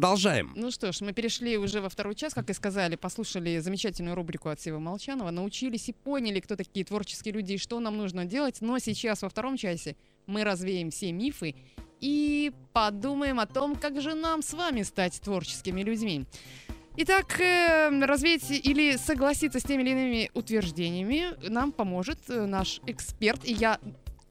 Продолжаем. Ну что ж, мы перешли уже во второй час, как и сказали, послушали замечательную рубрику от Сева Молчанова, научились и поняли, кто такие творческие люди и что нам нужно делать. Но сейчас во втором часе мы развеем все мифы и подумаем о том, как же нам с вами стать творческими людьми. Итак, э, развеять или согласиться с теми или иными утверждениями нам поможет э, наш эксперт. И я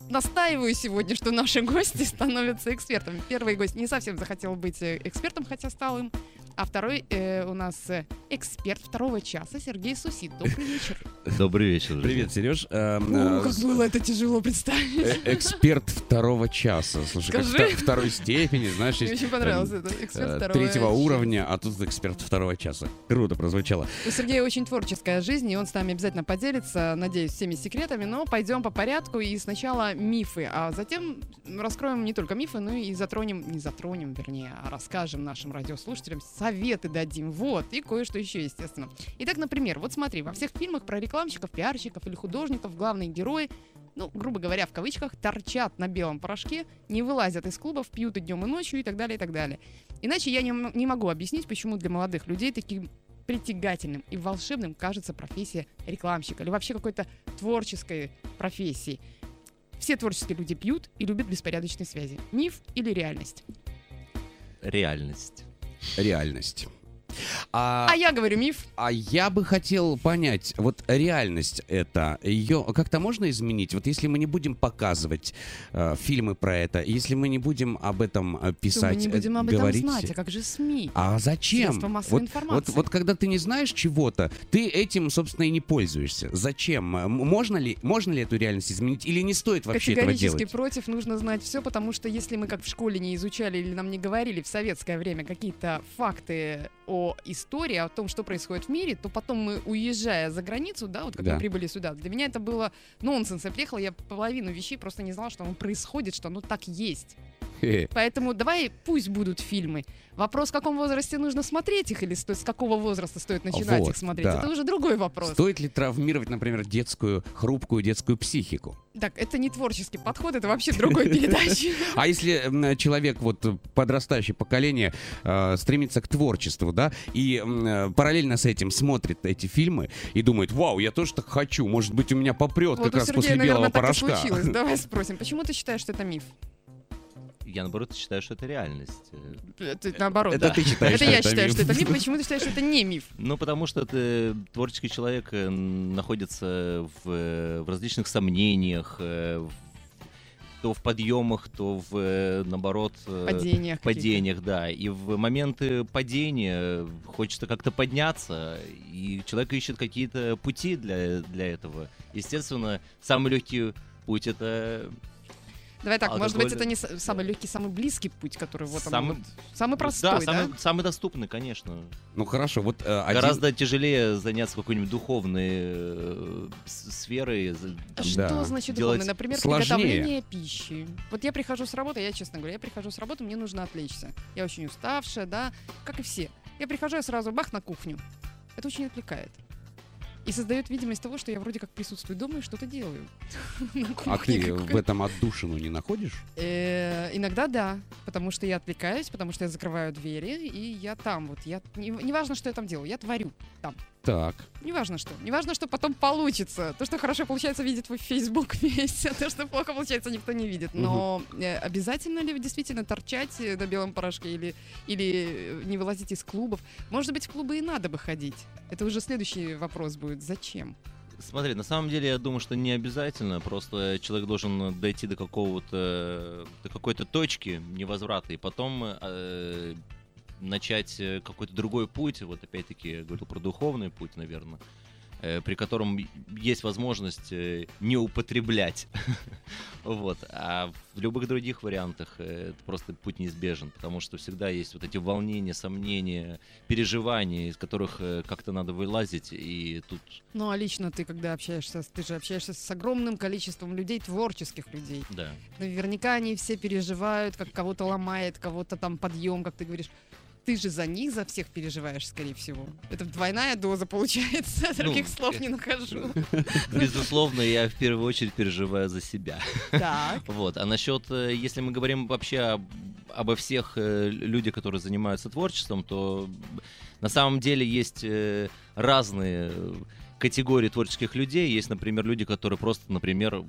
настаиваю сегодня, что наши гости становятся экспертами. Первый гость не совсем захотел быть э, экспертом, хотя стал им. А второй э, у нас э, эксперт второго часа Сергей Сусид. Добрый вечер. Добрый вечер. друзья. Привет, Сереж. Э, О, э, как было это тяжело представить. э, Эксперт второго часа. Слушай, как Скажи. вто- второй степени, знаешь, Мне есть, очень понравился эм, это. Эксперт второго третьего уровня, а тут эксперт второго часа. Круто прозвучало. У Сергея очень творческая жизнь, и он с нами обязательно поделится, надеюсь, всеми секретами. Но пойдем по порядку и сначала мифы, а затем раскроем не только мифы, но и затронем, не затронем, вернее, а расскажем нашим радиослушателям, советы дадим, вот, и кое-что еще, естественно. Итак, например, вот смотри, во всех фильмах про рекламщиков, пиарщиков или художников главные герои ну, грубо говоря, в кавычках, торчат на белом порошке, не вылазят из клубов, пьют и днем, и ночью, и так далее, и так далее. Иначе я не, не могу объяснить, почему для молодых людей таким притягательным и волшебным кажется профессия рекламщика или вообще какой-то творческой профессии. Все творческие люди пьют и любят беспорядочные связи. Миф или реальность? Реальность. Реальность. А, А я говорю миф. а я бы хотел понять, вот реальность это, ее как-то можно изменить? Вот если мы не будем показывать э, фильмы про это, если мы не будем об этом э, То мы писать, не э, будем об этом говорить... знать. А как же СМИ? А зачем? Вот. Вот, вот когда ты не знаешь чего-то, ты этим, собственно, и не пользуешься. Зачем? Можно ли, можно ли эту реальность изменить? Или не стоит вообще этого Категорически делать? против, нужно знать все, потому что если мы как в школе не изучали или нам не говорили в советское время какие-то факты о истории, о том, что происходит в мире, то потом мы, уезжая за границу, да, вот как Да. мы прибыли сюда, для меня это было нонсенс. Я приехала, я половину вещей просто не знала, что оно происходит, что оно так есть. Поэтому давай пусть будут фильмы. Вопрос, в каком возрасте нужно смотреть их, или сто- с какого возраста стоит начинать Вот, их смотреть, да. это уже другой вопрос. Стоит ли травмировать, например, детскую, хрупкую детскую психику? Так, это не творческий подход, это вообще другой передачи. А если человек, вот подрастающее поколение, э, стремится к творчеству, да, и э, параллельно с этим смотрит эти фильмы и думает, вау, я тоже так хочу, может быть, у меня попрет как раз после белого порошка. Давай спросим, почему ты считаешь, что это миф? Я, наоборот, считаю, что это реальность. Э, Это наоборот. Это да. ты считаешь, Это я считаю, что это миф. Почему ты считаешь, что это не миф? Ну, потому что ты, творческий человек э, находится в, э, в различных сомнениях, в- то в подъемах, то в, наоборот, Падениях. падениях, да. И в моменты падения хочется как-то подняться, и человек ищет какие-то пути для, для этого. Естественно, самый легкий путь это Давай так, может Алкоголь. быть, это не самый легкий, самый близкий путь, который вот он Самый- простой, да, да? самый, самый доступный, конечно. Ну хорошо, вот э, один- Гораздо тяжелее заняться какой-нибудь духовной э, сферой. А Что Да. значит Делать духовный? Например, сложнее. приготовление пищи. Вот я прихожу с работы, я честно говорю, я прихожу с работы, мне нужно отвлечься. Я очень уставшая, да, как и все. Я прихожу, я сразу бах на кухню. Это очень отвлекает. И создает видимость того, что я вроде как присутствую дома и что-то делаю. А ты в этом отдушину не находишь? Э, Иногда да, потому что я отвлекаюсь, потому что я закрываю двери, и я там вот. Я, не, не важно, что я там делаю, я творю там. Так. Неважно что. Неважно, что потом получится. То, что хорошо получается, видит твой Facebook весь, а то, что плохо получается, никто не видит. Но э, обязательно ли действительно торчать э, на белом порошке или, или э, не вылазить из клубов? Может быть, в клубы и надо бы ходить. Это уже следующий вопрос будет. Зачем? Смотри, на самом деле я думаю, что не обязательно. Просто человек должен дойти до какого-то до какой-то точки невозврата и потом э, начать э, какой-то другой путь. Вот опять-таки я говорил про духовный путь, наверное, э, при котором есть возможность э, не употреблять. Вот. А в любых других вариантах это просто путь неизбежен, потому что всегда есть вот эти волнения, сомнения, переживания, из которых как-то надо вылазить, и тут Ну, а лично ты, когда общаешься, ты же общаешься с огромным количеством людей, творческих людей. Да. Наверняка они все переживают, как кого-то ломает, кого-то там подъем, как ты говоришь. Ты же за них, за всех переживаешь, скорее всего. Это двойная доза получается. Других Ну, слов не нахожу. Безусловно, я в первую очередь переживаю за себя. Так. Вот. А насчет, э, если мы говорим вообще об, обо всех э, людях, которые занимаются творчеством, то на самом деле есть э, разные категории творческих людей. Есть, например, люди, которые просто, например,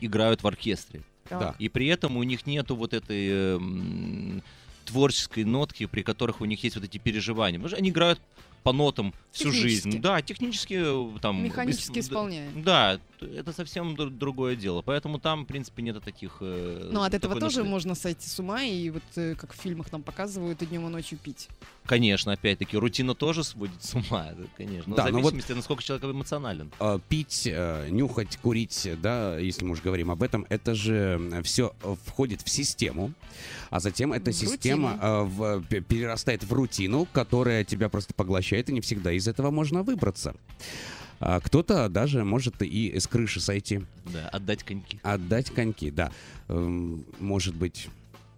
играют в оркестре. Да. И при этом у них нету вот этой э, м, творческой нотки, при которых у них есть вот эти переживания. Потому что они играют по нотам всю жизнь. Да, технически э, там... Механически исполняем. Да, это совсем дру- другое дело. Поэтому там, в принципе, нет таких... э, Ну, от этого тоже ноты. можно сойти с ума, и вот э, как в фильмах нам показывают, и днем, и ночью пить. Конечно, опять-таки, рутина тоже сводит с ума, конечно. Но Да, в вот- зависимости, насколько человек эмоционален. э, пить, э, нюхать, курить, да, если мы уже говорим об этом, это же все входит в систему, а затем эта В система э, в- перерастает в рутину, которая тебя просто поглощает, и не всегда из этого можно выбраться. А кто-то даже может и с крыши сойти, Да, отдать коньки. отдать коньки, да. Эм, Может быть,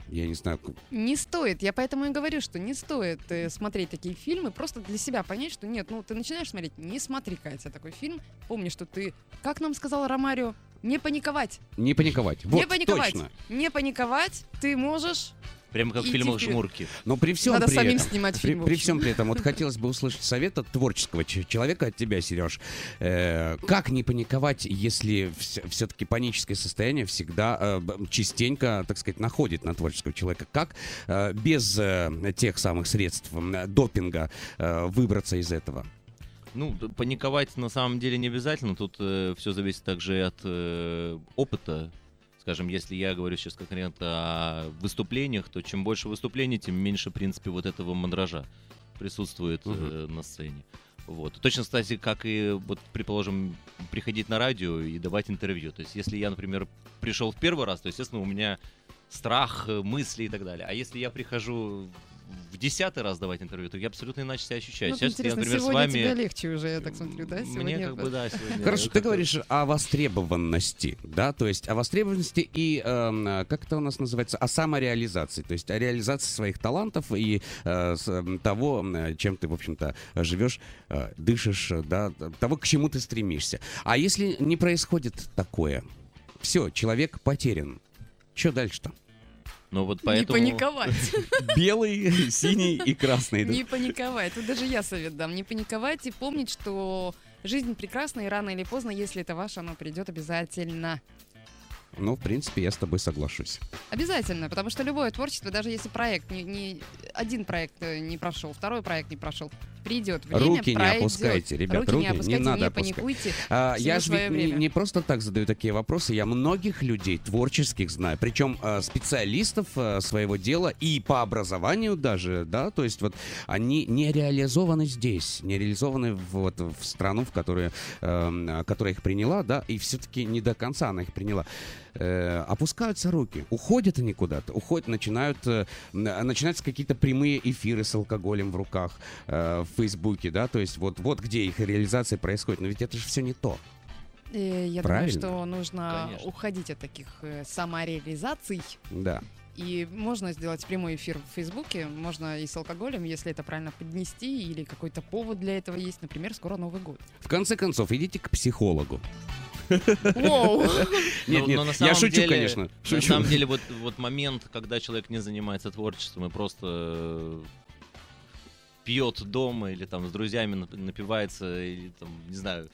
я не знаю, Не стоит, я поэтому и говорю, что не стоит э, смотреть такие фильмы, просто для себя понять, что нет, ну ты начинаешь смотреть, не смотри, Катя, такой фильм, помни, что ты, как нам сказал Ромарио, не паниковать, не паниковать. Вот, не паниковать, точно. не паниковать, ты можешь, Прямо как в фильмах. «Жмурки». Но при всем надо при самим этом, снимать При, фильм. при общем. всем при этом, вот хотелось бы услышать совет от творческого человека, от тебя, Сереж. Э, как не паниковать, если все-таки паническое состояние всегда э, частенько, так сказать, находит на творческого человека? Как э, без э, тех самых средств м, допинга э, выбраться из этого? Ну, паниковать на самом деле не обязательно. Тут все зависит также и от э, опыта. Скажем, если я говорю сейчас конкретно о выступлениях, то чем больше выступлений, тем меньше, в принципе, вот этого мандража присутствует э, на сцене. Вот. Точно, кстати, как и, вот, предположим, приходить на радио и давать интервью. То есть, если я, например, пришел в первый раз, то, естественно, у меня страх, э, мысли и так далее. А если я прихожу в десятый раз давать интервью, то я абсолютно иначе себя ощущаю. Ну, Сейчас я, например, с сегодня вами... тебе легче уже, я так смотрю, да? Мне Сегодня как бы, да, сегодня Хорошо, ты говоришь о востребованности, да, то есть о востребованности и, эм, как это у нас называется, о самореализации, то есть о реализации своих талантов и э, с, эм, того, чем ты, в общем-то, живешь, э, дышишь, да, того, к чему ты стремишься. А если не происходит такое, все, человек потерян. Что дальше-то? Ну вот Не поэтому... паниковать. Белый, синий и красный. да? Не паниковать. Тут даже я совет дам. Не паниковать и помнить, что жизнь прекрасна, и рано или поздно, если это ваше, оно придет обязательно. Ну, в принципе, я с тобой соглашусь. Обязательно, потому что любое творчество, даже если проект не, не- один проект э, не прошел, второй проект не прошел, придет время, Руки не пройдет. опускайте, ребят, руки, руки не не надо не опускать. паникуйте. А, я же не, не просто так задаю такие вопросы, я многих людей творческих знаю, причем а, специалистов а, своего дела и по образованию даже, да, то есть вот они не реализованы здесь, не реализованы вот в страну, в которую, эм, которая их приняла, да, и все-таки не до конца она их приняла. Э, опускаются руки, уходят они куда-то, уходят, начинают, э, н- начинаются какие-то прямые эфиры с алкоголем в руках э, в Фейсбуке, да, то есть вот, вот где их реализация происходит, но ведь это же все не то. Э, Я Правильно. думаю, что нужно Конечно. уходить от таких э, самореализаций. Да. И можно сделать прямой эфир в Фейсбуке, можно и с алкоголем, если это правильно поднести, или какой-то повод для этого есть, например, скоро Новый год. В конце концов, идите к психологу. Нет, нет, но на я самом шучу, деле- конечно. На самом деле, вот, вот момент, когда человек не занимается творчеством и просто э, пьет дома или там с друзьями нап- напивается, или там, не знаю,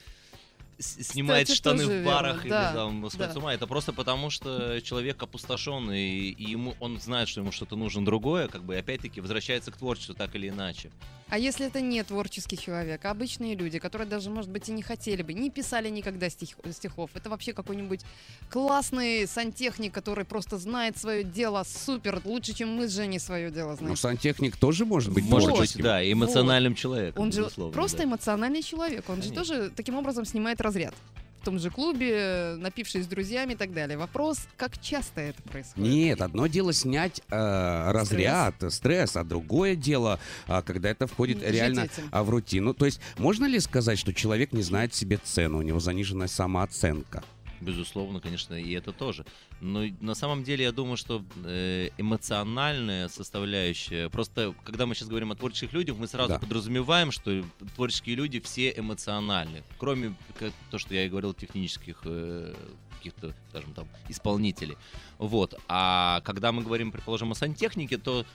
снимает Кстати, штаны в барах верно, да, или там сходит да. с ума. Это просто потому, что человек опустошен, и, и ему он знает, что ему что-то нужно другое, как бы и опять-таки возвращается к творчеству так или иначе. А если это не творческий человек, а обычные люди, которые даже, может быть, и не хотели бы, не писали никогда стих- стихов, это вообще какой-нибудь классный сантехник, который просто знает свое дело супер, лучше, чем мы с Женей свое дело Ну, знаем. сантехник тоже может быть Может быть, творческим. да, и эмоциональным человеком. Он же просто да. эмоциональный человек, он же Конечно. тоже таким образом снимает разряд. В том же клубе, напившись с друзьями и так далее. Вопрос, как часто это происходит? Нет, одно дело снять э, разряд, стресс, а другое дело, а, когда это входит Жить реально этим. а, в рутину. То есть можно ли сказать, что человек не знает себе цену, у него заниженная самооценка? Безусловно, конечно, и это тоже. Но на самом деле я думаю, что э, эмоциональная составляющая. Просто когда мы сейчас говорим о творческих людях, мы сразу Да. подразумеваем, что творческие люди все эмоциональны. Кроме как, то, что я и говорил, технических э, каких-то, скажем там, исполнителей. Вот. А когда мы говорим, предположим, о сантехнике, то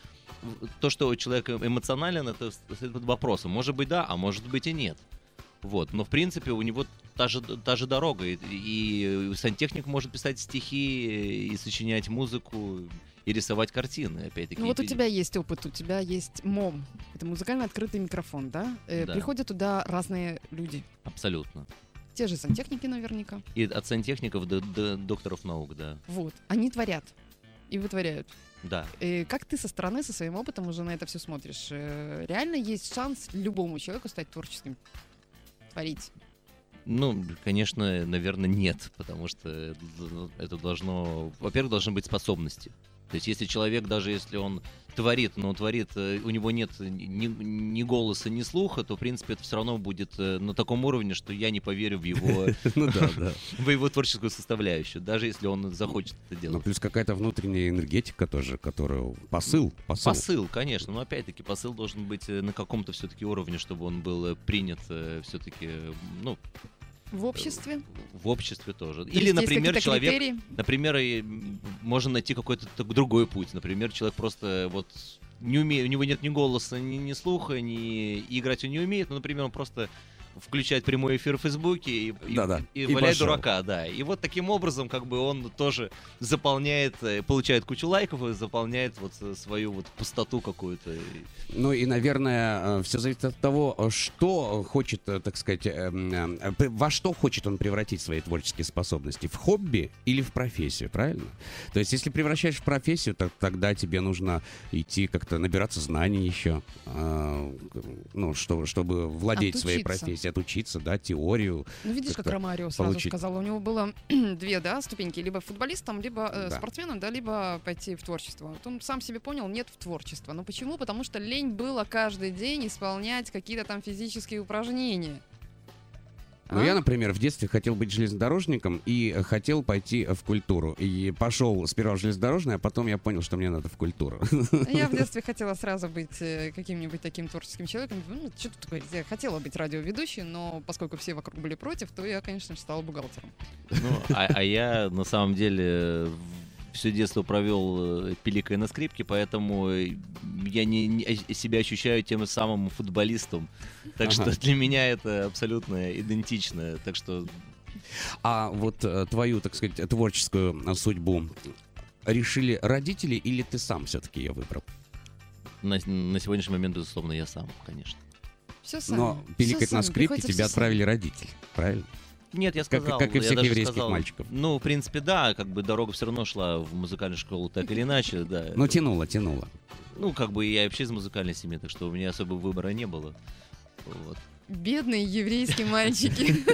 то, что человек эмоционален, это под вопросом. Может быть, да, а может быть и нет. Вот. Но, в принципе, у него та же, та же дорога. И, и сантехник может писать стихи, и сочинять музыку, и рисовать картины, опять-таки. Ну вот у И- тебя есть опыт, у тебя есть МОМ. Это музыкально открытый микрофон, да? Э, Да. Приходят туда разные люди. Абсолютно. Те же сантехники наверняка. И от сантехников до, до докторов наук, да. Вот. Они творят и вытворяют. Да. Э, Как ты со стороны, со своим опытом уже на это все смотришь? Э, Реально есть шанс любому человеку стать творческим? Творить? Ну, конечно, наверное, нет, потому что это- должно... Во-первых, должны быть способности. То есть, если человек, даже если он творит, но творит, э, у него нет ни, ни голоса, ни слуха, то, в принципе, это все равно будет э, на таком уровне, что я не поверю в его, Ну в его творческую составляющую, даже если он захочет это Ну, делать. плюс какая-то внутренняя энергетика тоже, которую... Посыл, посыл. Посыл, конечно, но опять-таки посыл должен быть э, на каком-то все-таки уровне, чтобы он был принят все-таки, ну, В обществе? в обществе тоже. То Или, например, человек критерии? Например, можно найти какой-то другой путь. Например, человек просто вот не умеет, у него нет ни голоса, ни, ни слуха, ни и играть он не умеет. Ну, например, он просто включает прямой эфир в Фейсбуке и, и, Да-да. и И пошел. дурака, да. И вот таким образом, как бы он тоже заполняет, э, получает кучу лайков и заполняет вот э, свою вот пустоту какую-то. Ну и, наверное, все зависит от того, э, что хочет, э, так сказать, э, во что хочет он превратить свои творческие способности. В хобби или в профессию, правильно? То есть, если превращаешь в профессию, то тогда тебе нужно идти как-то набираться знаний еще, э, ну, что, чтобы владеть своей Отучиться. Профессией, отучиться, да, теорию. Ну, видишь, как как-то Ромарио сразу получить. сказал. У него было две, да, ступеньки. Либо футболистом, либо э, Да. спортсменом, да, либо пойти в творчество. Вот он сам себе понял, нет в творчество. Но почему? Потому что лень было каждый день исполнять какие-то там физические упражнения. Ну, А? я, например, в детстве хотел быть железнодорожником и хотел пойти в культуру. И пошел сперва в железнодорожный, а потом я понял, что мне надо в культуру. Я в детстве хотела сразу быть э, каким-нибудь таким творческим человеком. Ну, что тут говорить, я хотела быть радиоведущей, но поскольку все вокруг были против, то я, конечно же, стала бухгалтером. Ну, а, а я на самом деле все детство провел э, пиликая на скрипке, поэтому э, я не, не- себя ощущаю тем самым футболистом. Так Ага. что для меня это абсолютно идентично. Так что А вот э, твою, так сказать, творческую судьбу решили родители или ты сам все-таки ее выбрал? на, на сегодняшний момент, безусловно, я сам, конечно. Все сами. Но пиликать на сами, скрипке тебя отправили родители, правильно? Нет, я Как- сказал. как и я всех еврейских сказал, мальчиков. Ну, в принципе, да, как бы дорога все равно шла в музыкальную школу так или иначе, да. Ну, тянуло, тянуло. Ну, как бы я вообще из музыкальной семьи, так что у меня особо выбора не было. Вот. Бедные еврейские мальчики.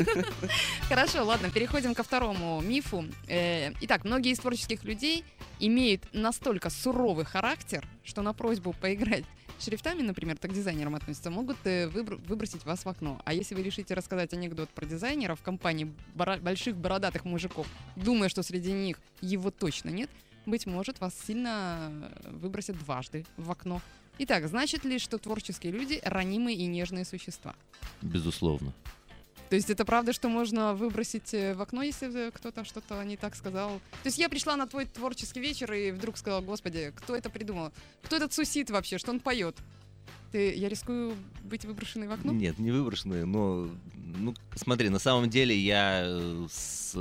Хорошо, ладно, переходим ко второму мифу. Э, Итак, многие из творческих людей имеют настолько суровый характер, что на просьбу поиграть шрифтами, например, так дизайнерам относятся, могут э, выбр- выбросить вас в окно. А если вы решите рассказать анекдот про дизайнера в компании бора- больших бородатых мужиков, думая, что среди них его точно нет, быть может, вас сильно э, выбросят дважды в окно. Итак, значит ли, что творческие люди ранимые и нежные существа? Безусловно. То есть это правда, что можно выбросить э, в окно, если э, кто-то что-то не так сказал? То есть я пришла на твой творческий вечер и вдруг сказала, господи, кто это придумал? Кто этот сусид вообще? Что он поет? Ты, я рискую быть выброшенной в окно? Нет, не выброшенные, но ну смотри, на самом деле я э, с,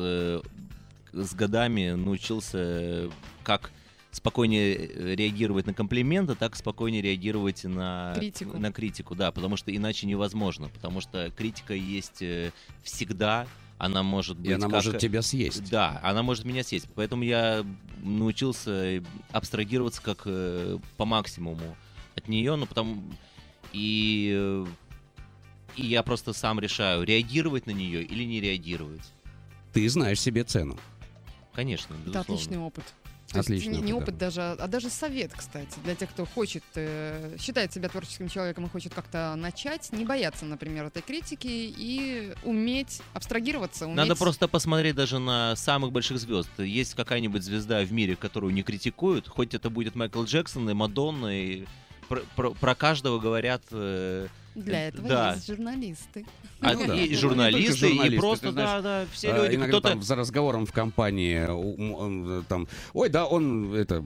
с годами научился как спокойнее э, реагировать на комплименты, так спокойнее реагировать на Критику. на критику, да, потому что иначе невозможно, потому что критика есть э, всегда, она может быть И она как- может тебя съесть. Да, она может меня съесть. Поэтому я научился абстрагироваться как э, по максимуму от нее, ну потому и, э, и я просто сам решаю, реагировать на нее или не реагировать. Ты знаешь себе цену. Конечно, Это безусловно. отличный опыт. То есть Отличный не, не опыт, опыт даже, а даже совет, кстати, для тех, кто хочет, э, считает себя творческим человеком и хочет как-то начать, не бояться, например, этой критики и уметь абстрагироваться, уметь... Надо просто посмотреть даже на самых больших звезд. Есть какая-нибудь звезда в мире, которую не критикуют, хоть это будет Майкл Джексон и Мадонна, и про, про- про каждого говорят э, Для этого Да. есть журналисты. а- Ну да. и журналисты, и просто, ты знаешь, да, да, все А, люди, иногда кто-то... там за разговором в компании у- м, он, э, там, ой, да, он это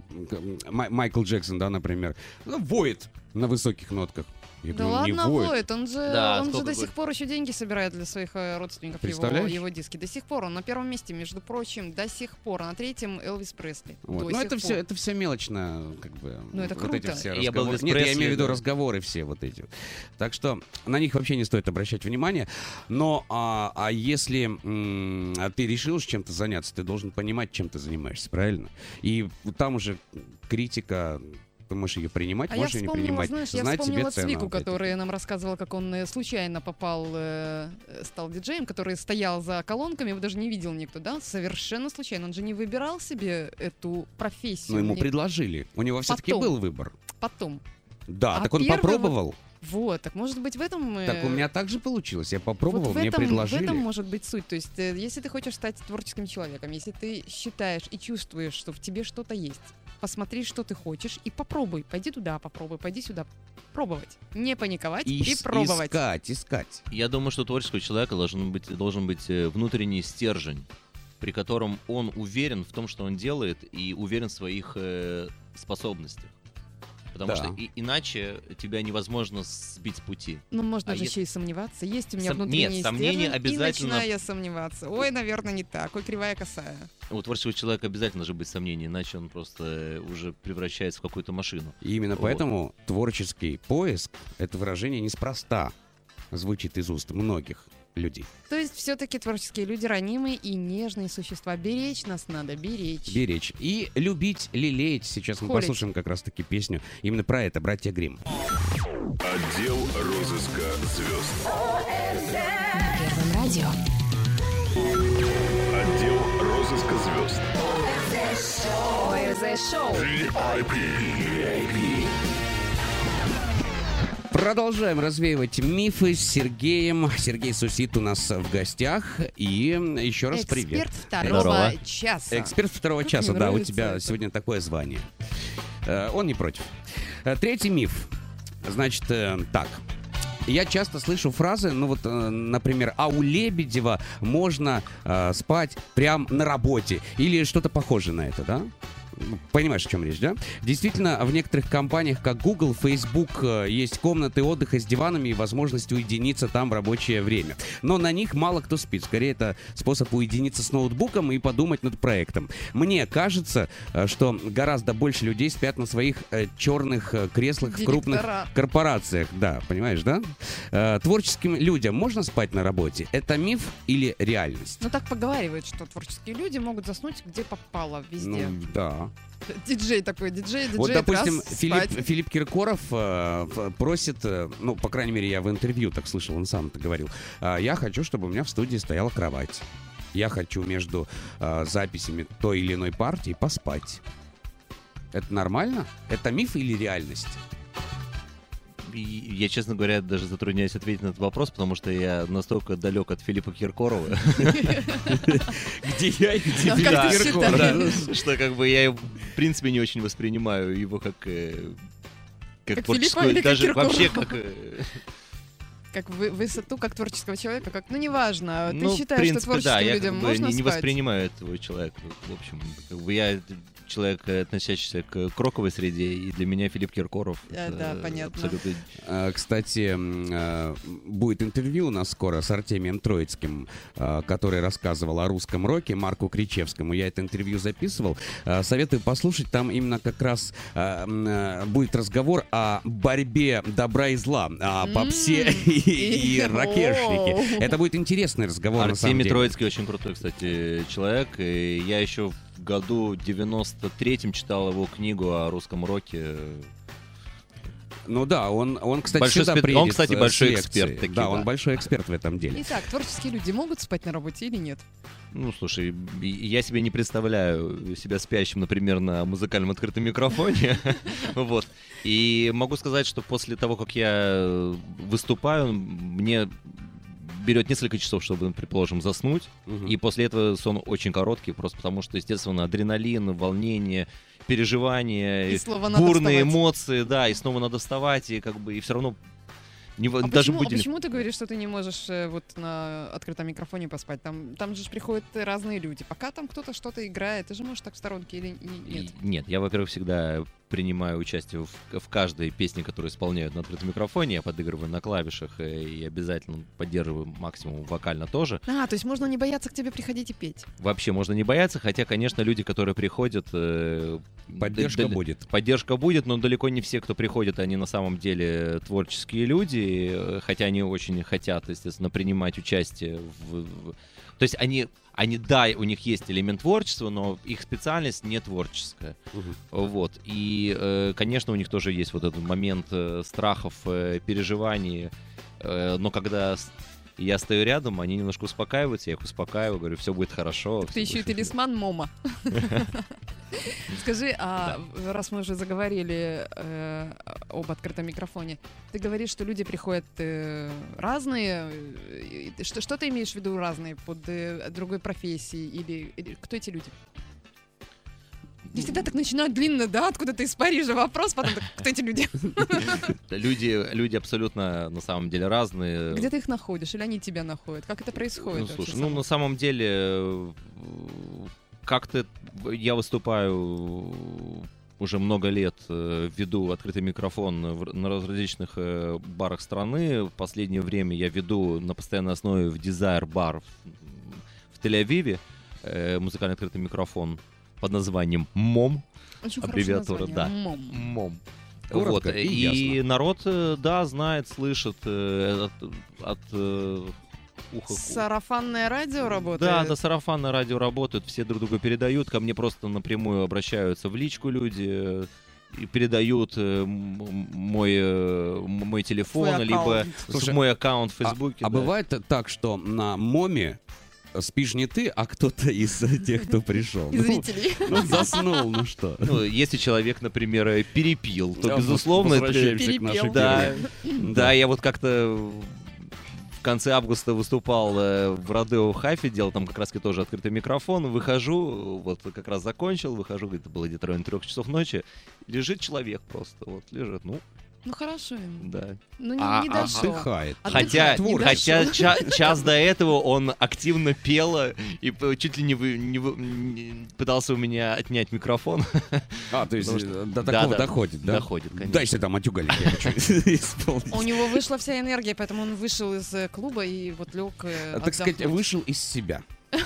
Майкл Джексон, да, например, ну, воет на высоких нотках. Я Да говорю, не ладно, воет. воет, он же, Да, он же до будет? сих пор еще деньги собирает для своих э, родственников, его, Представляешь? его диски. До сих пор он на первом месте, между прочим, до сих пор. А на третьем Элвис Пресли. Вот. Ну, это пор. все, это все мелочно, как бы. Ну, это вот эти круто. все Я был Нет, я имею в виду разговоры все вот эти. Так что на них вообще не стоит обращать внимание. Но а, а если м, а ты решил чем-то заняться, ты должен понимать, чем ты занимаешься, правильно? И там уже критика. Ты можешь ее принимать, А можешь ее не принимать. знаешь, я Знать вспомнила цену, Цвику, который нам рассказывал, как он э, случайно попал, э, э, стал диджеем, который стоял за колонками, его даже не видел никто, да? Совершенно случайно. Он же не выбирал себе эту профессию. Но ему Не- предложили. У него все-таки был выбор. Потом. Да, А так он попробовал. Вот, так может быть в этом... э, Так у меня так же получилось. Я попробовал, вот в мне этом, предложили. В этом может быть суть. То есть, если ты хочешь стать творческим человеком, если ты считаешь и чувствуешь, что в тебе что-то есть, посмотри, что ты хочешь, и попробуй. Пойди туда, попробуй, пойди сюда. Пробовать. Не паниковать и, Ис- пробовать. Искать, искать. Я думаю, что у творческого человека должен быть, должен быть э, внутренний стержень, при котором он уверен в том, что он делает, и уверен в своих э, способностях. Потому Да. что и- иначе тебя невозможно сбить с пути. Ну, можно А же если- еще и сомневаться. Есть у меня Сом- внутренний нет, сомнения обязательно- И начинаю я сомневаться. Ой, наверное, не так. Ой, кривая косая. У творческого человека обязательно должны быть сомнения, иначе он просто э, уже превращается в какую-то машину. И именно Вот. поэтому творческий поиск — это выражение неспроста звучит из уст многих людей. То есть все-таки творческие люди ранимые и нежные существа. Беречь нас надо, беречь. Беречь. И любить, лелеять. Сейчас мы Холить. послушаем как раз-таки песню именно про это, «Братья Грим. Отдел розыска звезд. Первым радио. Отдел розыска звезд. ОРЗ Шоу. Продолжаем развеивать мифы с Сергеем. Сергей Сусит у нас в гостях. И еще раз привет. Эксперт второго Здорово. часа. Эксперт второго Как часа, да, у тебя это. сегодня такое звание. Э, Он не против. Э, Третий миф. Значит, э, так. Я часто слышу фразы, ну вот, например, а у Лебедева можно э, спать прям на работе или что-то похожее на это, да? Понимаешь, о чем речь, да? Действительно, в некоторых компаниях, как Google, Facebook, э, есть комнаты отдыха с диванами и возможность уединиться там в рабочее время. Но на них мало кто спит. Скорее, это способ уединиться с ноутбуком и подумать над проектом. Мне кажется, э, что гораздо больше людей спят на своих э, черных креслах в крупных Директора. корпорациях. Да, понимаешь, да? Творческим людям можно спать на работе? Это миф или реальность? Ну так поговаривают, что творческие люди могут заснуть где попало, везде. Ну, да. Диджей такой, диджей, диджей. Вот, допустим, раз, Филипп, спать. Филипп Киркоров э, просит, э, ну, по крайней мере, я в интервью так слышал, он сам это говорил, «А, я хочу, чтобы у меня в студии стояла кровать. Я хочу между э, записями той или иной партии поспать. Это нормально? Это миф или реальность? Я, честно говоря, даже затрудняюсь ответить на этот вопрос, потому что я настолько далек от Филиппа Киркорова, Где я и где как ты Киркоров? что как бы я его, в принципе не очень воспринимаю его как э, как, Как творческую, как даже вообще как э, Как вы- высоту, как творческого человека, как, ну неважно. Ты ну, считаешь, что творческим да, я людям как бы можно не, не спать? воспринимаю этого человека. В общем, как бы я человек, э, относящийся к кроковой среде, и для меня Филипп Киркоров Да, это да, понятно. абсолютно Э, Кстати, э, будет интервью у нас скоро с Артемием Троицким, э, который рассказывал о русском роке Марку Кричевскому. Я это интервью записывал. Э, Советую послушать. Там именно как раз э, э, будет разговор о борьбе добра и зла, о М. попсе и, и ракешнике. Это будет интересный разговор на самом Артемий деле. Троицкий очень крутой, кстати, человек. И я еще в году 93-м читал его книгу о русском роке. Ну да, он, он кстати, Большой сюда спе- он, кстати, большой эксперт таки, Да, он да. большой эксперт в этом деле. Итак, творческие люди могут спать на работе или нет? Ну, слушай, я себе не представляю себя спящим, например, на музыкальном открытом микрофоне. Вот. И могу сказать, что после того, как я выступаю, мне берет несколько часов, чтобы, предположим, заснуть. Мгм. И после этого сон очень короткий, просто потому что, естественно, адреналин, волнение, переживания, бурные вставать. эмоции, да, и снова надо вставать, и как бы и все равно не, А даже почему, а будильник. почему ты говоришь, что ты не можешь э, вот на открытом микрофоне поспать? Там, там же приходят разные люди. Пока там кто-то что-то играет, ты же можешь так в сторонке или нет? И- Нет, я, во-первых, всегда принимаю участие в, в каждой песне, которую исполняют на открытом микрофоне. Я подыгрываю на клавишах э, и обязательно поддерживаю максимум вокально тоже. А, то есть можно не бояться к тебе приходить и петь. Вообще можно не бояться, хотя, конечно, люди, которые приходят... э, Поддержка д- д- будет. Поддержка будет, но далеко не все, кто приходит, они на самом деле творческие люди, э, хотя они очень хотят, естественно, принимать участие в... То есть они, они, да, у них есть элемент творчества, но их специальность не творческая. Мгм. Вот. И, э, конечно, у них тоже есть вот этот момент э, страхов, переживаний. Но когда с- я стою рядом, они немножко успокаиваются, я их успокаиваю, говорю, все будет хорошо. Ты еще и талисман Мома. Скажи, а раз мы уже заговорили э, об открытом микрофоне, ты говоришь, что люди приходят э, разные. э, и Что, что ты имеешь в виду разные под э, другой профессией или, или кто эти люди? Не всегда так начинают длинно, да, откуда ты из Парижа вопрос, потом так, кто эти люди? Люди, люди абсолютно на самом деле разные. Где ты их находишь? Или они тебя находят? Как это происходит? Ну, слушай, ну на самом деле как-то я выступаю уже много лет, э, веду открытый микрофон на различных э, барах страны. В последнее время я веду на постоянной основе в Desire бар в, в Тель-Авиве э, музыкальный открытый микрофон под названием МОМ. Очень аббревиатура, название. да. Мом. МОМ. Коротко Вот. и И ясно. народ, э, да, знает, слышит э, от, от, э, уху. Сарафанное радио работает? Да, да, сарафанное радио работают, все друг другу передают. Ко мне просто напрямую обращаются в личку люди и передают мой, мой телефон, Твой либо аккаунт. с- Слушай, мой аккаунт в А- Фейсбуке. А да. бывает так, что на моме спишь не ты, а кто-то из тех, кто пришел. Зрителей. Ну, заснул, ну что. Ну, если человек, например, э, перепил, то, Да, безусловно, это- Перепел. Да, да, я вот как-то в конце августа выступал э, в Родео в Хайфе, делал там как раз тоже открытый микрофон, выхожу, вот как раз закончил, выхожу, это было где-то в районе трех часов ночи, лежит человек просто, вот лежит, ну, Ну хорошо ему. да. Ну не, А- не а- дошел. Отдыхает. Хотя, Отдыхает, хотя ча- час до этого он активно пел э, и чуть ли не, вы- не вы- не пытался у меня отнять микрофон. А, то есть что- э, до такого да, доходит, да? Доходит, конечно. Дальше там матюгали, я хочу исполнить. У него вышла вся энергия, поэтому он вышел из э, клуба и вот лег э, Так сказать, вышел из себя.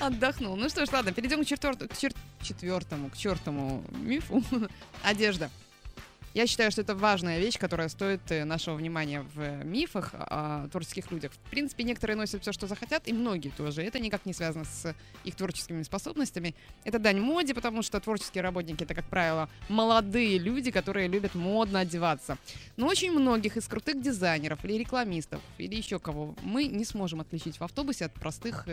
Отдохнул. Ну что ж, ладно, перейдем к, четвертому, к чертому мифу. Одежда. Я считаю, что это важная вещь, которая стоит э, нашего внимания в э, мифах о творческих людях. В принципе, некоторые носят все, что захотят, и многие тоже. Это никак не связано с их творческими способностями. Это дань моде, потому что творческие работники это, как правило, молодые люди, которые любят модно одеваться. Но очень многих из крутых дизайнеров или рекламистов или еще кого мы не сможем отличить в автобусе от простых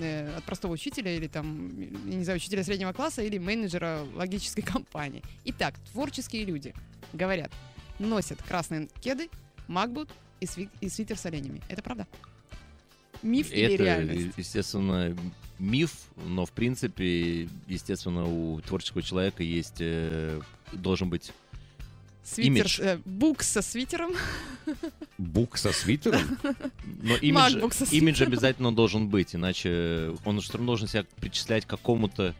э, от простого учителя или там, я не знаю, учителя среднего класса или менеджера логической компании. Итак, творческие люди говорят, носят красные кеды, макбут и, сви- и свитер с оленями. Это правда? Миф или Это, реальность? естественно, миф, но в принципе, естественно, у творческого человека есть э, должен быть Свитер, имидж. э, бук со свитером. Бук со свитером? Но имидж, со имидж свитером. обязательно должен быть, иначе он равно должен себя причислять к какому-то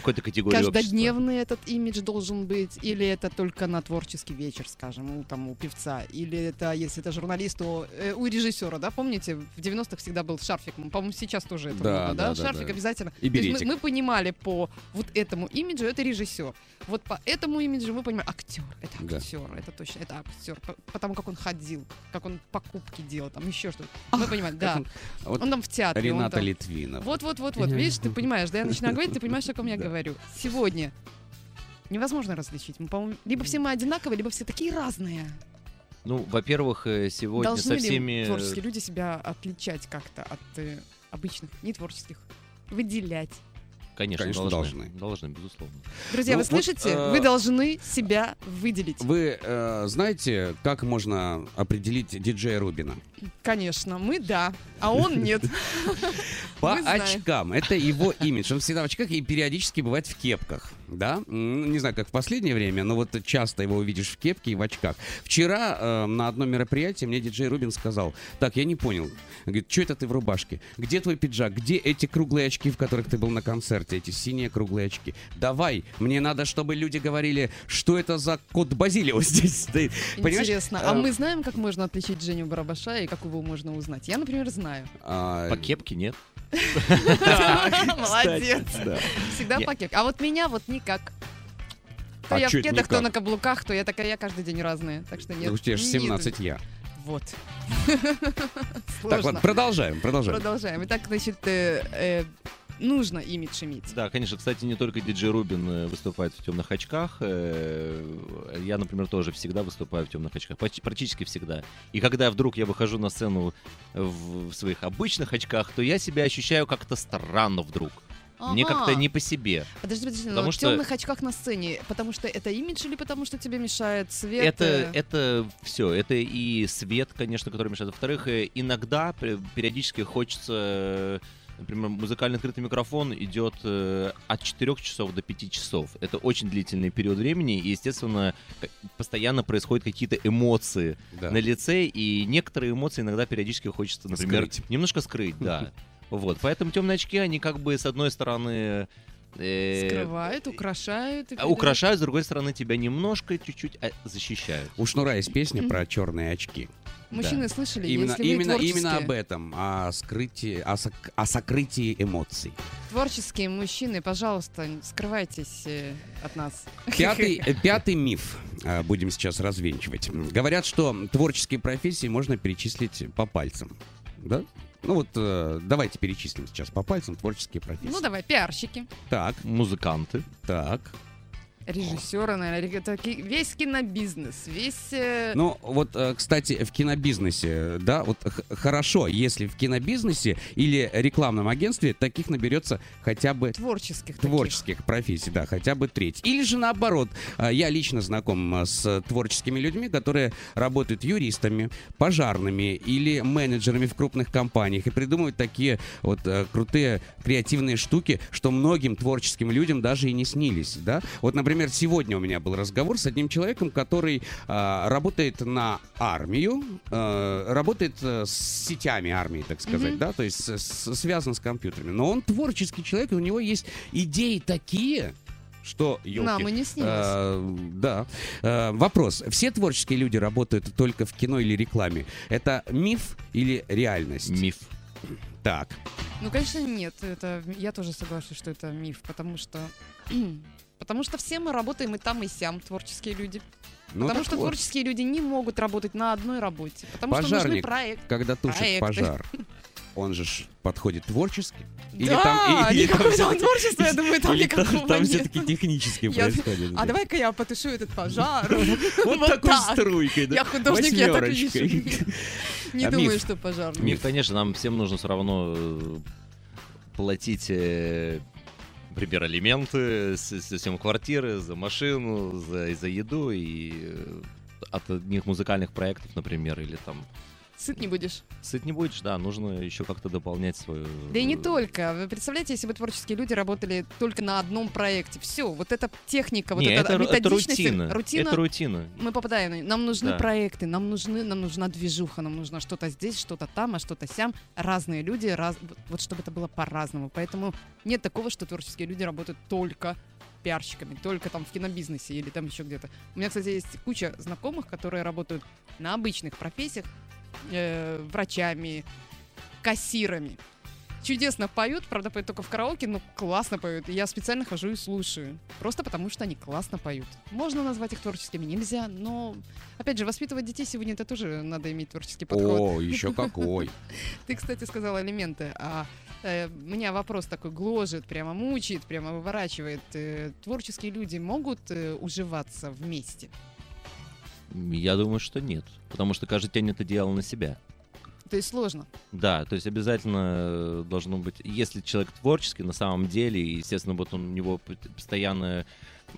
какой-то категории общества. Каждодневный этот имидж должен быть, или это только на творческий вечер, скажем, у, там, у певца, или это, если это журналист, то э, у режиссера, да, помните, в 90-х всегда был шарфик, по-моему, сейчас тоже это Да, модно, да, да, да, шарфик да. обязательно. И То есть беретик. мы, мы понимали по вот этому имиджу, это режиссер. Вот по этому имиджу мы понимаем, актер, это Да. актер, это точно, это актер, по- потому как он ходил, как он покупки делал, там еще что-то. Мы понимаем, да. он- вот Он там в театре, Рената там- Литвинов. вот, вот, вот, вот. Видишь, ты понимаешь, да, я начинаю говорить, ты понимаешь, о ком я говорю. Сегодня Невозможно различить. Мы, по-моему, либо все мы одинаковые, либо все такие разные. Ну, во-первых, э, сегодня Должны со ли всеми... э, творческие люди себя отличать как-то от э, обычных, нетворческих? Выделять. Конечно, Конечно, должны. должны. Должны, безусловно. Друзья, Ну, вы вот, слышите? э, Вы должны себя выделить. Вы э, знаете, как можно определить диджея Рубина? Конечно, мы да, а он нет. По очкам. Это его имидж. Он всегда в очках и периодически бывает в кепках. Да? М, Не знаю, как в последнее время, но вот часто его увидишь в кепке и в очках. Вчера э, на одном мероприятии мне диджей Рубин сказал, так, я не понял. Говорит, что это ты в рубашке? Где твой пиджак? Где эти круглые очки, в которых ты был на концерте? Эти синие круглые очки. Давай, мне надо, чтобы люди говорили, что это за кот Базилио здесь стоит. Понимаешь? Интересно. А Э, мы знаем, как можно отличить Женю Барабаша и как его можно узнать? Я, например, знаю. А, По кепке нет. Молодец. да. Всегда Я- пакет. А вот меня вот никак. То А я в кедах, то на каблуках, то я такая, я каждый день разная. Так что нет. Ну, у тебя же не 17 я. Вот. Так, вот, продолжаем, продолжаем. Продолжаем. Итак, значит, э, э, нужно имидж иметь. Да, конечно, кстати, не только диджей Рубин э, выступает в темных очках. Я, например, тоже всегда выступаю в темных очках. Почти- Практически всегда. И когда вдруг я выхожу на сцену в своих обычных очках, то я себя ощущаю как-то странно вдруг. Мне Ага. как-то не по себе. Подожди, подожди, но Потому в что- темных очках на сцене, потому что это имидж или потому что тебе мешает свет? Это, э? это все. Это и свет, конечно, который мешает. Во-вторых, э, иногда пе- периодически хочется, например, музыкальный открытый микрофон идет э, от 4 часов до 5 часов. Это очень длительный период времени, и, естественно, постоянно происходят какие-то эмоции Да. на лице, и некоторые эмоции иногда периодически хочется, например, Скрыть. немножко скрыть, да. Вот, поэтому темные очки, они как бы, с одной стороны... э, Скрывают, украшают. и а, украшают, с другой стороны, тебя немножко чуть-чуть а, защищают. У Шнура есть песня про черные очки. Мужчины слышали, Именно, если именно, именно об этом, о скрытии, о, сок- о сокрытии эмоций. творческие мужчины, пожалуйста, скрывайтесь э, от нас. Пятый, пятый миф э, будем сейчас развенчивать. Говорят, что творческие профессии можно перечислить по пальцам. Да? Ну вот э, давайте перечислим сейчас по пальцам творческие профессии. Ну давай, пиарщики, Так, Музыканты. так. Режиссеры, наверное, это весь кинобизнес, весь... э, Ну, вот, э, кстати, в кинобизнесе, да, вот хорошо, если в кинобизнесе или рекламном агентстве таких наберется хотя бы творческих таких. творческих профессий, да, хотя бы треть. Или же наоборот, а, я лично знаком с творческими людьми, которые работают юристами, пожарными или менеджерами в крупных компаниях и придумывают такие вот крутые креативные штуки, что многим творческим людям даже и не снились, да. Вот, например, сегодня у меня был разговор с одним человеком, который а, работает на армию, а, работает а, с сетями армии, так сказать, Мгм. да, то есть с- с- связан с компьютерами. Но он творческий человек, и у него есть идеи такие, что ёлки. Нам и не снилось. Э, да. Э, вопрос. Все творческие люди работают только в кино или рекламе. Это миф или реальность? Миф. Так. Ну, конечно, нет. Это я тоже соглашусь, что это миф, потому что потому что все мы работаем и там, и сям, творческие люди. Ну, потому что вот, творческие люди не могут работать на одной работе, потому что нужны Пожарник. проект. Когда тушит проекты. пожар, он же подходит творчески? Или да, там, или там никакого там творчества, я думаю, там или никакого там нет. все-таки технически Я- происходит. А давай-ка я потушу этот пожар. Вот такой так. струйкой, да, Я художник, я так. Не А думаю, что пожар. Миф, конечно, нам всем нужно все равно э, платить, э, например, алименты, съем квартиры, за машину, за, за еду и э, от одних музыкальных проектов, например, или там Сыт не будешь. сыт не будешь, да, нужно еще как-то дополнять свою... Да и не только. Вы представляете, если бы творческие люди работали только на одном проекте. Все, вот эта техника, вот Не, эта это, ру- это методичность, рутина. рутина, Это рутина. мы попадаем. на- Нам нужны Да. проекты, нам нужны, нам нужна движуха, нам нужно что-то здесь, что-то там, а что-то сям. Разные люди, раз, вот чтобы это было по-разному. Поэтому нет такого, что творческие люди работают только пиарщиками, только там в кинобизнесе или там еще где-то. У меня, кстати, есть куча знакомых, которые работают на обычных профессиях, э, врачами, кассирами. чудесно поют, правда, поют только в караоке, но классно поют. И я специально хожу и слушаю. Просто потому, что они классно поют. Можно назвать их творческими, нельзя, но, опять же, воспитывать детей сегодня это тоже надо иметь творческий подход. О, еще какой. Ты, кстати, сказала элементы, а э, меня вопрос такой гложет, прямо мучает, прямо выворачивает. Э, творческие люди могут э, уживаться вместе? Я думаю, что нет. Потому что каждый тянет это дело на себя. То есть сложно. Да, то есть обязательно э, должно быть, если человек творческий на самом деле, естественно, вот он, у него постоянно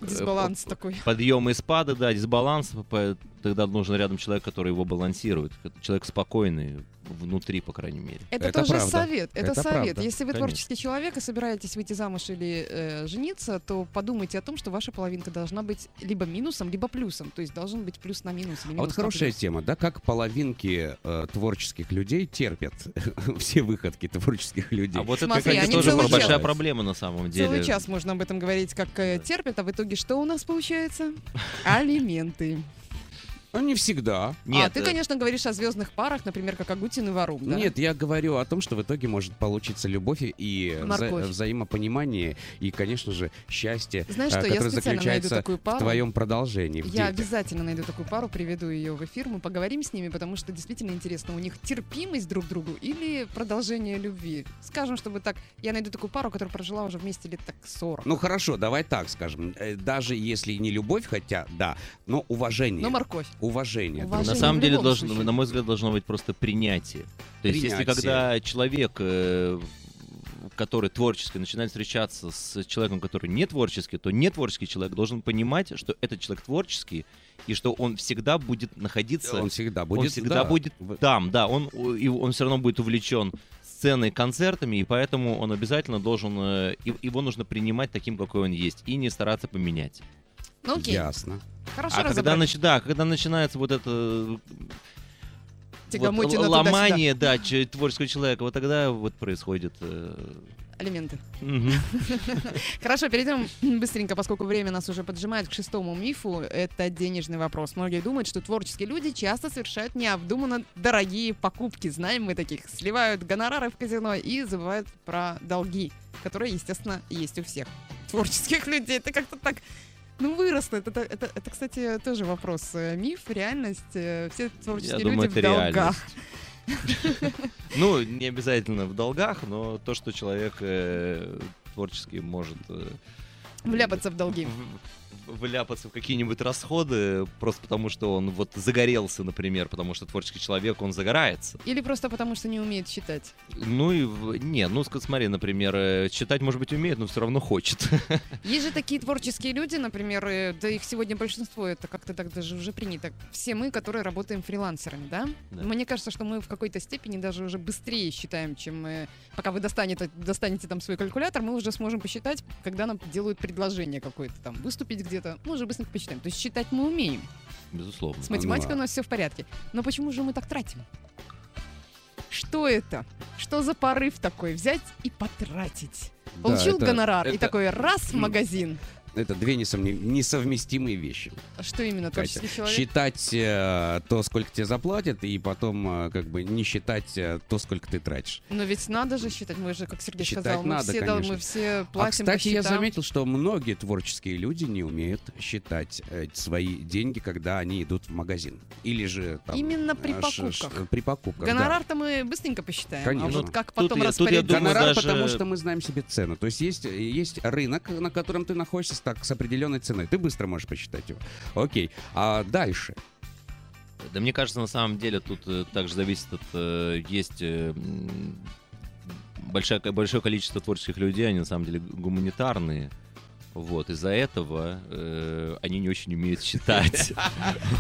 э, Дисбаланс п- такой. подъемы и спады, да, дисбаланс, тогда нужен рядом человек, который его балансирует, человек спокойный внутри, по крайней мере. Это, Это тоже правда. совет. Это, Это совет. правда. Если вы Конечно. творческий человек и собираетесь выйти замуж или э, жениться, то подумайте о том, что ваша половинка должна быть либо минусом, либо плюсом. То есть должен быть плюс на минус. Или А минус вот на хорошая плюс. тема, да, как половинки э, творческих людей терпят все выходки творческих людей. А вот это, Смотри, кстати, они тоже целый большая час- проблема на самом деле. Целый час можно об этом говорить, как э, терпят, а в итоге что у нас получается? Алименты. Ну, не всегда. а ты, э, конечно, говоришь о звездных парах, например, как Агутин и Варум, да? Нет, я говорю о том, что в итоге может получиться любовь и вза- взаимопонимание и, конечно же, счастье, Знаешь э, что, я которое специально найду заключается такую в пару. твоем продолжении. в Я детях. обязательно найду такую пару, приведу ее в эфир, мы поговорим с ними, потому что действительно интересно, у них терпимость друг к другу или продолжение любви. Скажем, чтобы так, я найду такую пару, которая прожила уже вместе лет так 40. Ну хорошо, давай так скажем. Э, Даже если не любовь, хотя, да, но уважение. Но морковь. Уважение. Уважение. На самом деле, должно, на мой взгляд, должно быть просто принятие. То есть, если Принятие. когда человек, э, который творческий, начинает встречаться с человеком, который не творческий, то не творческий человек должен понимать, что этот человек творческий, и что он всегда будет находиться, Он всегда будет. он всегда да, будет там, да, он, и он все равно будет увлечен сценой, концертами, и поэтому он обязательно должен, э, его нужно принимать таким, какой он есть, и не стараться поменять. Ну окей, Ясно. хорошо а когда, нач- да, когда начинается вот это вот, ломание, да, ч- творческого человека, вот тогда вот происходит. э, Алименты. Хорошо, перейдем быстренько, поскольку время нас уже поджимает к шестому мифу. Это денежный вопрос. Многие думают, что творческие люди часто совершают необдуманно дорогие покупки. Знаем мы таких. Сливают гонорары в казино и забывают про долги, которые, естественно, есть у всех творческих людей. Это как-то так ну, выросло. Это, это, это, это, кстати, тоже вопрос. Э, Миф, реальность. э, Все творческие Я люди думаю, в долгах. реальность. Ну, не обязательно в долгах, но то, что человек э, творческий может Вляпаться в долги. Вляпаться в какие-нибудь расходы, просто потому что он вот загорелся, например, потому что творческий человек, он загорается. Или просто потому, что не умеет считать. Ну и, не, ну смотри, например, э, читать, может быть, умеет, но все равно хочет. Есть же такие творческие люди, например, э, да их сегодня большинство, это как-то так даже уже принято. Все мы, которые работаем фрилансерами, да? Да. Мне кажется, что мы в какой-то степени даже уже быстрее считаем, чем э, пока вы достанете, достанете там свой калькулятор, мы уже сможем посчитать, когда нам делают предложение какое-то там, выступить где-то, мы уже быстренько посчитаем. То есть считать мы умеем. Безусловно. С математикой Ну, у нас все в порядке. Но почему же мы так тратим? Что это? Что за порыв такой? Взять и потратить. Получил это- гонорар и это- такой раз в магазин. Это две несовместимые вещи. А Что именно, Катя. творческий человек? Считать э, то, сколько тебе заплатят, и потом э, как бы не считать э, то, сколько ты тратишь. Но ведь надо же считать, мы же, как Сергей Считать сказал, мы, надо, все, конечно. мы все А, платим кстати, по я заметил, что многие творческие люди не умеют считать э, свои деньги, когда они идут в магазин. Или же там... Именно при э, ш- ш- покупках. при покупках, да. Гонорар-то мы быстренько посчитаем, Конечно. а вот как потом распорядиться? Гонорар, даже- потому что мы знаем себе цену. То есть есть, есть рынок, на котором ты находишься так, с определенной ценой. Ты быстро можешь посчитать его. Окей. А дальше? Да мне кажется, на самом деле тут э, также зависит от... э, есть э, большое, большое количество творческих людей, они на самом деле гуманитарные. Вот, из-за этого э, они не очень умеют считать.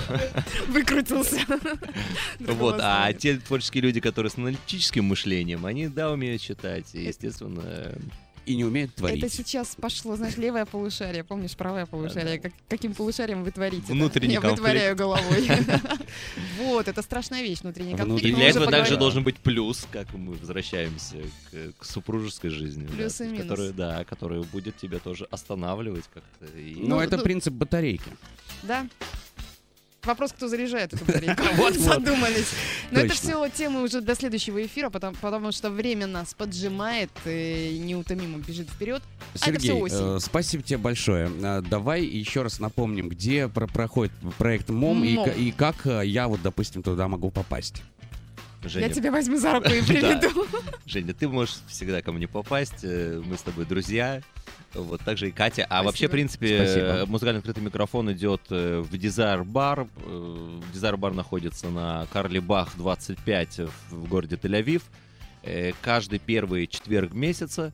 Выкрутился. Вот, а те творческие люди, которые с аналитическим мышлением, они, да, умеют считать. Естественно, И не умеют творить. Это сейчас пошло, знаешь, левое полушарие, помнишь, правое полушарие? Как- каким полушарием вы творите? да? Внутренний Я конфликт. вытворяю головой. Вот, это страшная вещь, внутренний конфликт. и для этого также должен быть плюс, как мы возвращаемся к, супружеской жизни. да, Плюс и минус. который, да, который будет тебя тоже останавливать как-то. Ну, Ну, это ну- принцип батарейки. Да. Вопрос, кто заряжает эту батарейку. Вот-вот. Задумались. Но это все темы уже для следующего эфира, потому, что время нас поджимает, и неутомимо бежит вперед. А Сергей, э, спасибо тебе большое. Э, Давай еще раз напомним, где про- проходит проект МОМ и, как э, я вот, допустим, туда могу попасть. Женя, Я тебя возьму за руку и Да. приведу. Женя, ты можешь всегда ко мне попасть. э, Мы с тобой друзья. Вот также и Катя. А вообще, в принципе, Спасибо. э, музыкальный открытый микрофон идет э, в Desire Bar. Desire Bar находится на Карли Бах 25 в городе Тель-Авив. Э, Каждый первый четверг месяца.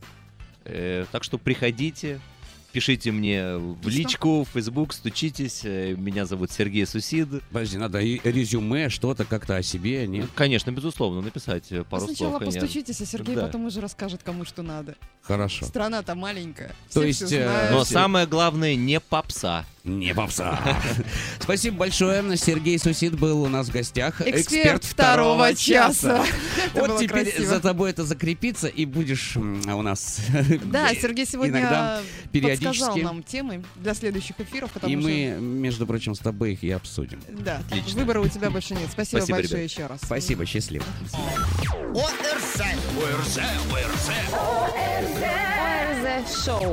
Так что приходите, пишите мне в личку, в Facebook, стучитесь. Э, Меня зовут Сергей Сусид. Подожди, надо и резюме, что-то как-то о себе, нет? Конечно, безусловно, написать э, пару Сначала слов. конечно. постучитесь, а Сергей Да. потом уже расскажет, кому что надо. Хорошо. Страна-то маленькая. То все есть, э, знают. Но самое главное, не попса. Не попса. Спасибо большое. Сергей Сусид был у нас в гостях. Эксперт второго часа. Вот теперь красиво. за тобой это закрепится, и будешь у нас... Да, Сергей сегодня иногда периодически нам темы для следующих эфиров, потому И мы, между прочим, с тобой их и обсудим. Да, Отлично. выбора у тебя больше нет. Спасибо, Спасибо, большое ребят. еще раз. Спасибо, счастливо. ОРЗ Шоу.